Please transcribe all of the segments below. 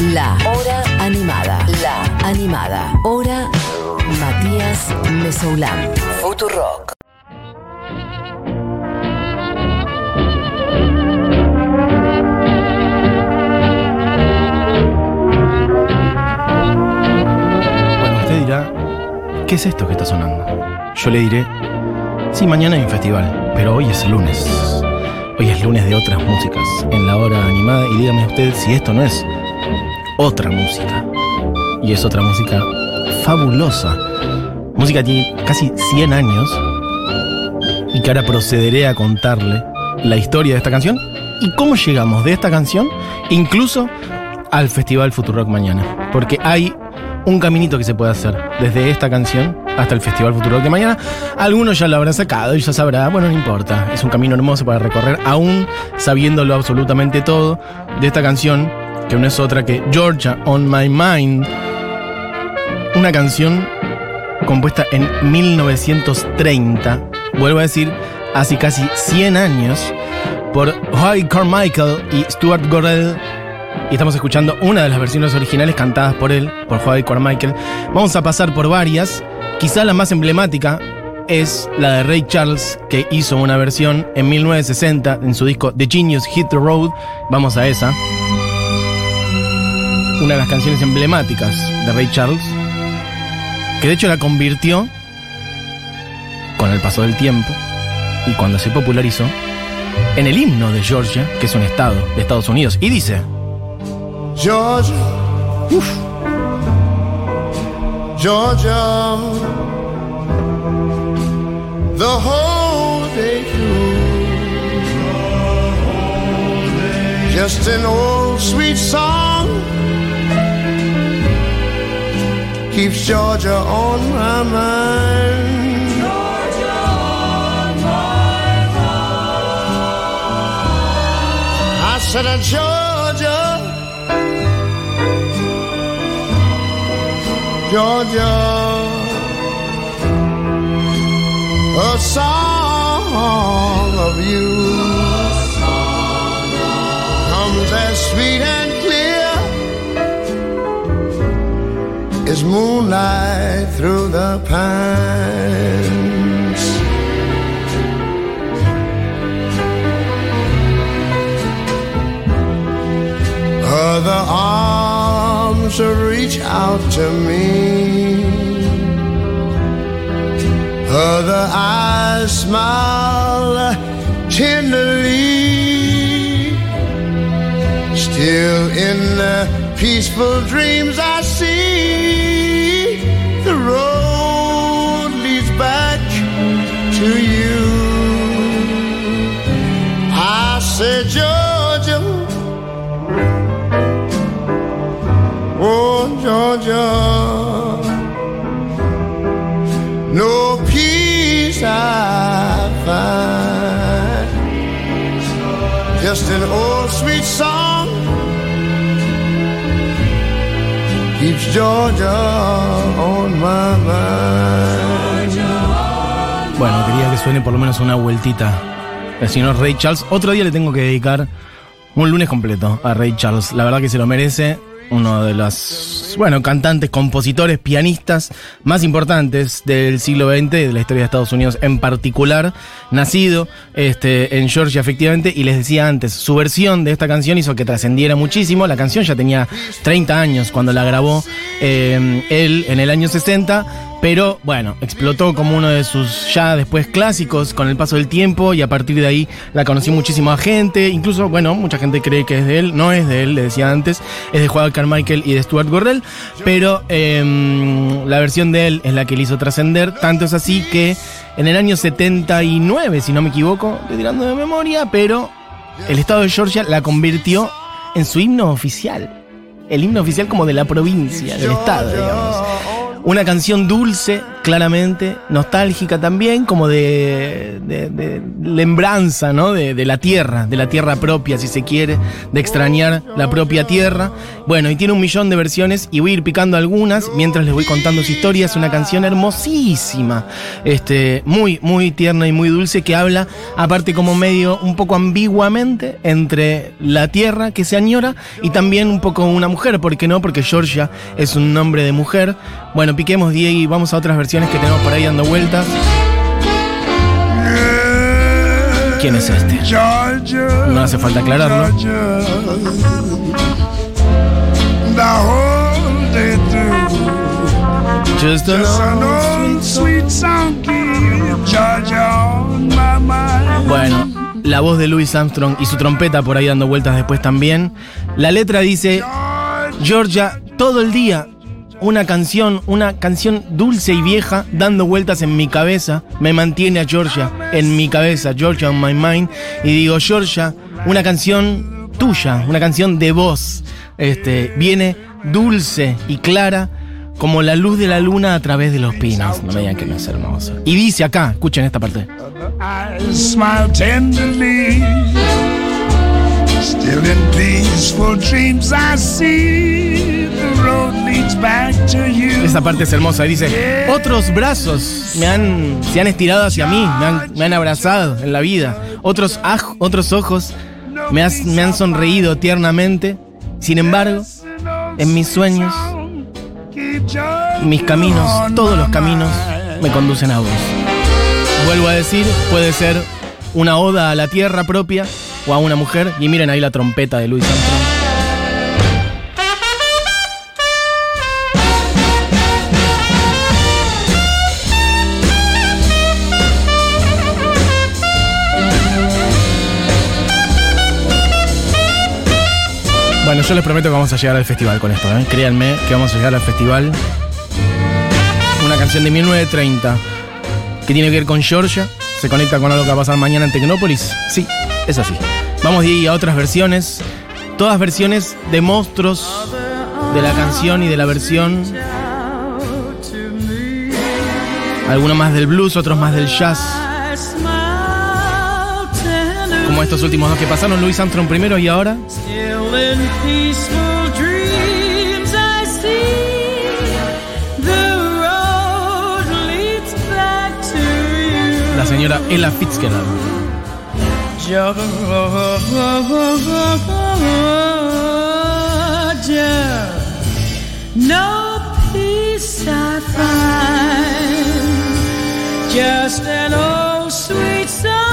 La Hora Animada. La Animada. Hora Matías Mesoulán. Futurock. Bueno, usted dirá, ¿qué es esto que está sonando? Yo le diré, sí, mañana hay un festival, pero hoy es lunes. Hoy es lunes de otras músicas en la hora animada y dígame usted si esto no es otra música. Y es otra música fabulosa. Música tiene casi 100 años y que ahora procederé a contarle la historia de esta canción y cómo llegamos de esta canción incluso al Festival Futurock mañana. Porque hay un caminito que se puede hacer desde esta canción hasta el Festival Futurock de mañana. Algunos ya lo habrán sacado y ya sabrá, bueno, no importa. Es un camino hermoso para recorrer, aún sabiéndolo absolutamente todo de esta canción, que no es otra que Georgia on My Mind. Una canción compuesta en 1930, vuelvo a decir, hace casi 100 años, por Hoy Carmichael y Stuart Gorrell. Y estamos escuchando una de las versiones originales cantadas por él, por Hoy Carmichael. Vamos a pasar por varias. Quizá la más emblemática es la de Ray Charles, que hizo una versión en 1960 en su disco The Genius Hit the Road. Vamos a esa. Una de las canciones emblemáticas de Ray Charles que de hecho la convirtió con el paso del tiempo y cuando se popularizó en el himno de Georgia, que es un estado de Estados Unidos, y dice, Georgia. Georgia. The whole Just an old sweet song. Keeps Georgia on my mind. I said, uh, Georgia, Georgia, a song of you sweet and clear as moonlight through the pines. Other arms reach out to me. Other eyes smile tenderly. Peaceful dreams I see, the road leads back to you. I said, Georgia. Oh, Georgia, no peace I find. Just an old sweet song keeps Georgia on my bueno, quería que suene por lo menos una vueltita el señor Ray Charles. Otro día le tengo que dedicar un lunes completo a Ray Charles. La verdad que se lo merece. Uno de los, bueno, cantantes, compositores, pianistas más importantes del siglo XX, de la historia de Estados Unidos en particular, nacido este, en Georgia efectivamente, y les decía antes, su versión de esta canción hizo que trascendiera muchísimo, la canción ya tenía 30 años cuando la grabó eh, él en el año 60, pero bueno, explotó como uno de sus ya después clásicos con el paso del tiempo y a partir de ahí la conoció muchísima gente, incluso, bueno, mucha gente cree que es de él, no es de él, le decía antes, es de Juan Carmichael y de Stuart Gorrell, pero em, la versión de él es la que le hizo trascender, tanto es así que en el año 79, si no me equivoco, estoy tirando de memoria, pero el estado de Georgia la convirtió en su himno oficial, el himno oficial como de la provincia, del estado, digamos. Una canción dulce, claramente, nostálgica también, como de, lembranza, ¿no? De, de, la tierra, de la tierra propia, si se quiere, de extrañar la propia tierra. Bueno, y tiene un millón de versiones y voy a ir picando algunas mientras les voy contando su historia. Es una canción hermosísima, este, muy, muy tierna y muy dulce que habla, aparte como medio un poco ambiguamente, entre la tierra que se añora y también un poco una mujer, ¿por qué no? Porque Georgia es un nombre de mujer. Bueno, piquemos Diego y vamos a otras versiones que tenemos por ahí dando vueltas. ¿Quién es este? No hace falta aclararlo. Just an sweet song Bueno, la voz de Louis Armstrong y su trompeta por ahí dando vueltas después también. La letra dice, Georgia, todo el día una canción, una canción dulce y vieja dando vueltas en mi cabeza, me mantiene a Georgia en mi cabeza, Georgia on my mind, y digo, Georgia, una canción tuya, una canción de voz, este, viene dulce y clara como la luz de la luna a través de los pinos. No me digan que no es hermoso. Y dice acá, escuchen esta parte. Still in peaceful dreams I see Esa parte es hermosa. Dice, otros brazos me han, se han estirado hacia mí, me han, me han abrazado en la vida. Otros, aj, otros ojos me, has, me han sonreído tiernamente. Sin embargo, en mis sueños, mis caminos, todos los caminos me conducen a vos. Vuelvo a decir, puede ser una oda a la tierra propia o a una mujer. Y miren ahí la trompeta de Luis Armstrong. Bueno, yo les prometo que vamos a llegar al festival con esto, ¿eh? Créanme que vamos a llegar al festival. Una canción de 1930 que tiene que ver con Georgia. Se conecta con algo que va a pasar mañana en Tecnópolis. Sí, es así. Vamos de ahí a otras versiones. Todas versiones de monstruos de la canción y de la versión. Algunos más del blues, otros más del jazz. Como estos últimos dos que pasaron, Louis Armstrong primero y ahora. La señora Ella Fitzgerald. No peace I find, just an old sweet song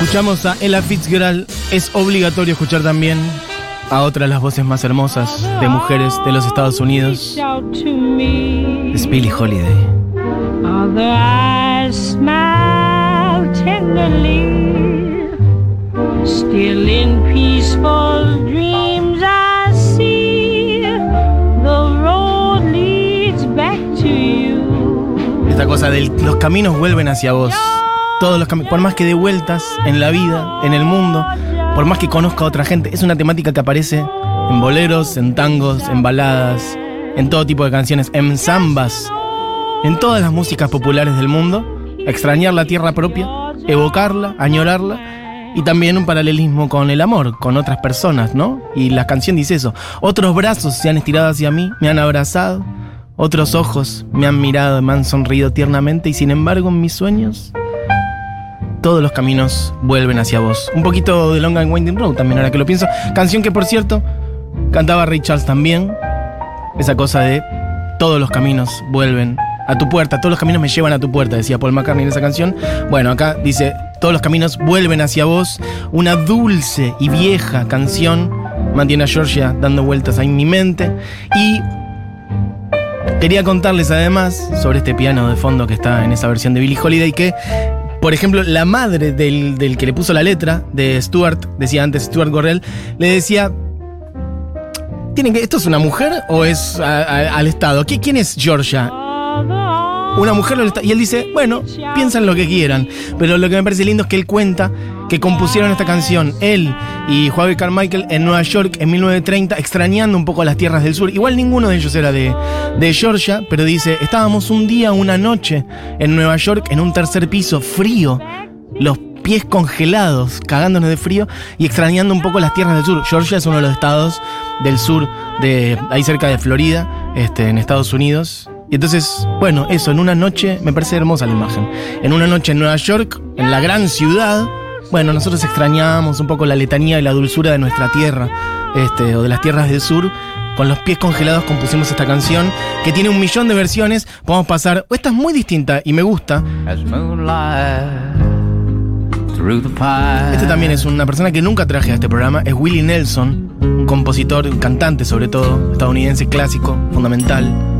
escuchamos a Ella Fitzgerald, es obligatorio escuchar también a otra de las voces más hermosas de mujeres de los Estados Unidos. Es Billie Holiday. Esta cosa de los caminos vuelven hacia vos. Todos los por más que de vueltas en la vida, en el mundo, por más que conozca a otra gente, es una temática que aparece en boleros, en tangos, en baladas, en todo tipo de canciones, en zambas, en todas las músicas populares del mundo. Extrañar la tierra propia, evocarla, añorarla y también un paralelismo con el amor, con otras personas, ¿no? Y la canción dice eso. Otros brazos se han estirado hacia mí, me han abrazado, otros ojos me han mirado, me han sonreído tiernamente y sin embargo en mis sueños todos los caminos vuelven hacia vos. Un poquito de Long and Winding Road también, ahora que lo pienso. Canción que, por cierto, cantaba Ray Charles también. Esa cosa de todos los caminos vuelven a tu puerta, todos los caminos me llevan a tu puerta, decía Paul McCartney en esa canción. Bueno, acá dice, todos los caminos vuelven hacia vos. Una dulce y vieja canción mantiene a Georgia dando vueltas ahí en mi mente. Y quería contarles además sobre este piano de fondo que está en esa versión de Billie Holiday que por ejemplo, la madre del, que le puso la letra, de Stuart, decía antes Stuart Gorrell, le decía, ¿Tienen que, ¿esto es una mujer o es al Estado? ¿Quién es Georgia? Una mujer lo está. Y él dice, bueno, piensan lo que quieran. Pero lo que me parece lindo es que él cuenta que compusieron esta canción, él y Juan Carmichael en Nueva York en 1930, extrañando un poco las tierras del sur. Igual ninguno de ellos era de, de Georgia, pero dice, estábamos un día, una noche en Nueva York, en un tercer piso, frío, los pies congelados, cagándonos de frío y extrañando un poco las tierras del sur. Georgia es uno de los estados del sur, de ahí cerca de Florida, este, en Estados Unidos. Y entonces, bueno, eso, en una noche, me parece hermosa la imagen. En una noche en Nueva York, en la gran ciudad, bueno, nosotros extrañábamos un poco la letanía y la dulzura de nuestra tierra, este, o de las tierras del sur. Con los pies congelados compusimos esta canción que tiene un millón de versiones. Podemos pasar. Esta es muy distinta y me gusta. Este también es una persona que nunca traje a este programa. Es Willie Nelson, un compositor, un cantante sobre todo, estadounidense clásico, fundamental,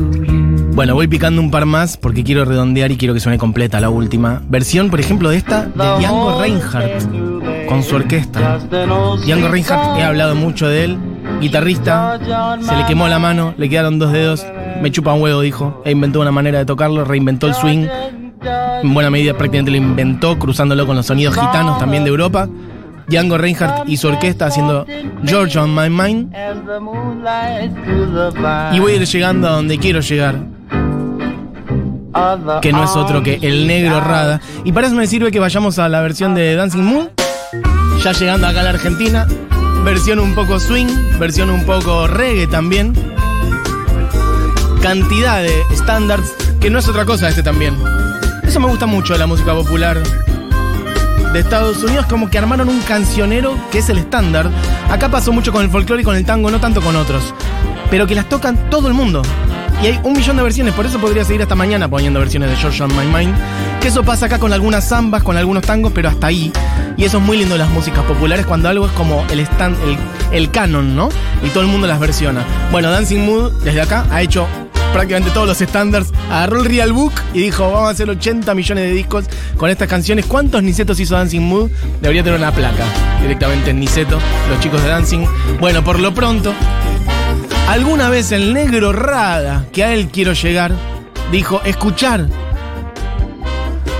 Bueno, voy picando un par más porque quiero redondear y quiero que suene completa la última. Versión, por ejemplo, de esta de Django Reinhardt con su orquesta. Django Reinhardt, he hablado mucho de él. Guitarrista, se le quemó la mano, le quedaron dos dedos. Me chupa un huevo, dijo. E inventó una manera de tocarlo, reinventó el swing. En buena medida prácticamente lo inventó, cruzándolo con los sonidos gitanos también de Europa. Django Reinhardt y su orquesta haciendo George on My Mind. Y voy a ir llegando a donde quiero llegar, que no es otro que el negro Rada. Y para eso me sirve que vayamos a la versión de Dancing Moon, ya llegando acá a la Argentina. Versión un poco swing, versión un poco reggae también. Cantidad de standards, que no es otra cosa este también. Eso me gusta mucho de la música popular de Estados Unidos, como que armaron un cancionero que es el estándar. Acá pasó mucho con el folclore y con el tango, no tanto con otros. Pero que las tocan todo el mundo. Y hay un millón de versiones, por eso podría seguir hasta mañana poniendo versiones de George on My Mind. Que eso pasa acá con algunas zambas, con algunos tangos, pero hasta ahí. Y eso es muy lindo de las músicas populares cuando algo es como el, stand, el, el canon, ¿no? Y todo el mundo las versiona. Bueno, Dancing Mood, desde acá, ha hecho prácticamente todos los estándares. Agarró el Real Book y dijo, vamos a hacer 80 millones de discos con estas canciones. ¿Cuántos Nicetos hizo Dancing Mood? Debería tener una placa directamente en los chicos de Dancing. Bueno, por lo pronto, alguna vez el negro Rada, que a él quiero llegar, dijo, escuchar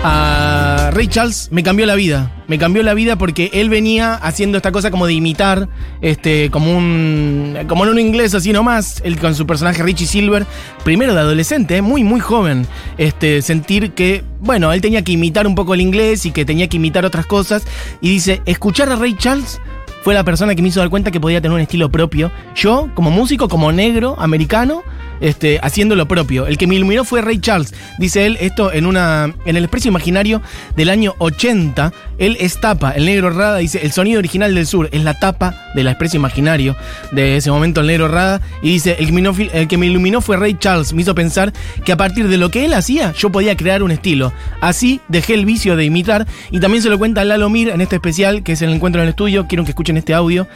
a Ray Charles me cambió la vida. Me cambió la vida porque él venía haciendo esta cosa como de imitar, este, como un. como en un inglés así nomás, él con su personaje Richie Silver, primero de adolescente, eh, muy, muy joven. Este, sentir que, bueno, él tenía que imitar un poco el inglés y que tenía que imitar otras cosas. Y dice, escuchar a Ray Charles fue la persona que me hizo dar cuenta que podía tener un estilo propio. Yo, como músico, como negro, americano, este, haciendo lo propio. El que me iluminó fue Ray Charles. Dice él esto en una. en el expreso imaginario del año 80. Él es tapa, el negro Rada, dice, el sonido original del sur es la tapa del expreso imaginario de ese momento el negro Rada. Y dice, el que, me iluminó- el que me iluminó fue Ray Charles. Me hizo pensar que a partir de lo que él hacía, yo podía crear un estilo. Así dejé el vicio de imitar. Y también se lo cuenta Lalo Mir en este especial, que es el encuentro en el estudio. Quiero que escuchen este audio.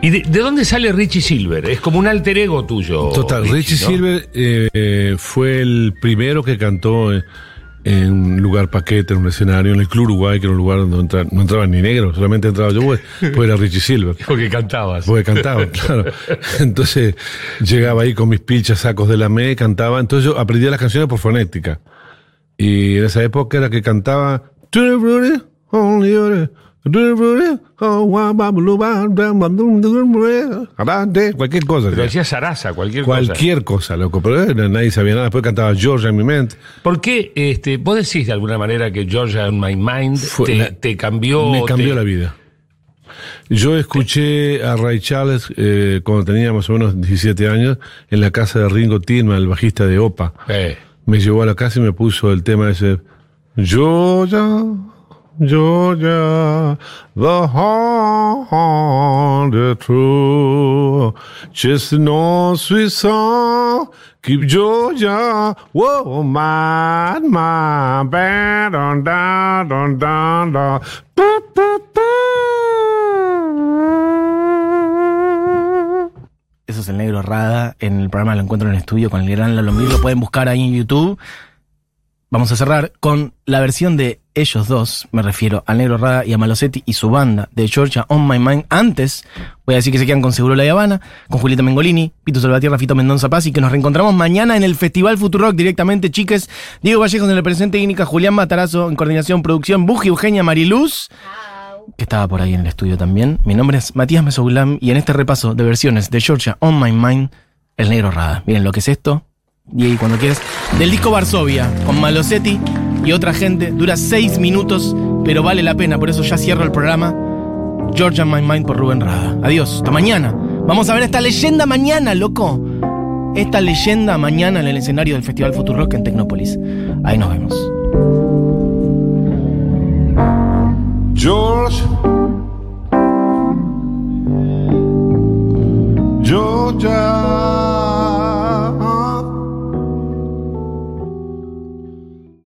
¿Y de, de dónde sale Richie Silver? Es como un alter ego tuyo. Total, Richie ¿no? Silver eh, eh, fue el primero que cantó en, en un lugar paquete, en un escenario, en el Club Uruguay, que era un lugar donde no, entra- no entraban ni negros, solamente entraba yo, pues, pues era Richie Silver. Porque cantabas. Porque cantaba, claro. Entonces llegaba ahí con mis pilchas, sacos de la me, cantaba. Entonces yo aprendía las canciones por fonética. Y en esa época era que cantaba. Cualquier cosa. Pero decía Sarasa, cualquier, Cualquier cosa, loco. Pero eh, nadie sabía nada. Después cantaba Georgia en mi mente. cosa. ¿Por qué este, vos decís de alguna manera que Georgia on My Mind Fue te, la- te cambió? Me cambió te- la vida. Yo escuché a Ray Charles eh, cuando tenía más o menos 17 años en la casa de Ringo Tillman, el bajista de Opa. Eh, Me llevó a la casa y me puso el tema ese. Georgia, Georgia, the heart the true. Chestnuts sweet song, keep Georgia whoa, my, my, bad on down, on down, down. Eso es el negro Rada en el programa Lo Encuentro en el Estudio con el gran Lalo Mir. Lo pueden buscar ahí en YouTube. Vamos a cerrar con la versión de ellos dos, me refiero al Negro Rada y a Malosetti y su banda de Georgia On My Mind. Antes, voy a decir que se quedan con Seguro La Habana, con Julieta Mengolini, Pito Salvatierra, Fito Mendoza Paz y que nos reencontramos mañana en el Festival Futurock directamente, chiques. Diego Vallejos en la presente técnica, Julián Matarazo en coordinación, producción, Buji, Eugenia, Mariluz, que estaba por ahí en el estudio también. Mi nombre es Matías Mesoulam y en este repaso de versiones de Georgia On My Mind, el Negro Rada. Miren lo que es esto. Y cuando quieres. Del disco Varsovia, con Malosetti y otra gente. Dura seis minutos, pero vale la pena. Por eso ya cierro el programa. Georgia My Mind por Rubén Rada. Adiós, hasta mañana. Vamos a ver esta leyenda mañana, loco. Esta leyenda mañana en el escenario del Festival Futurock en Tecnópolis. Ahí nos vemos. George, Georgia.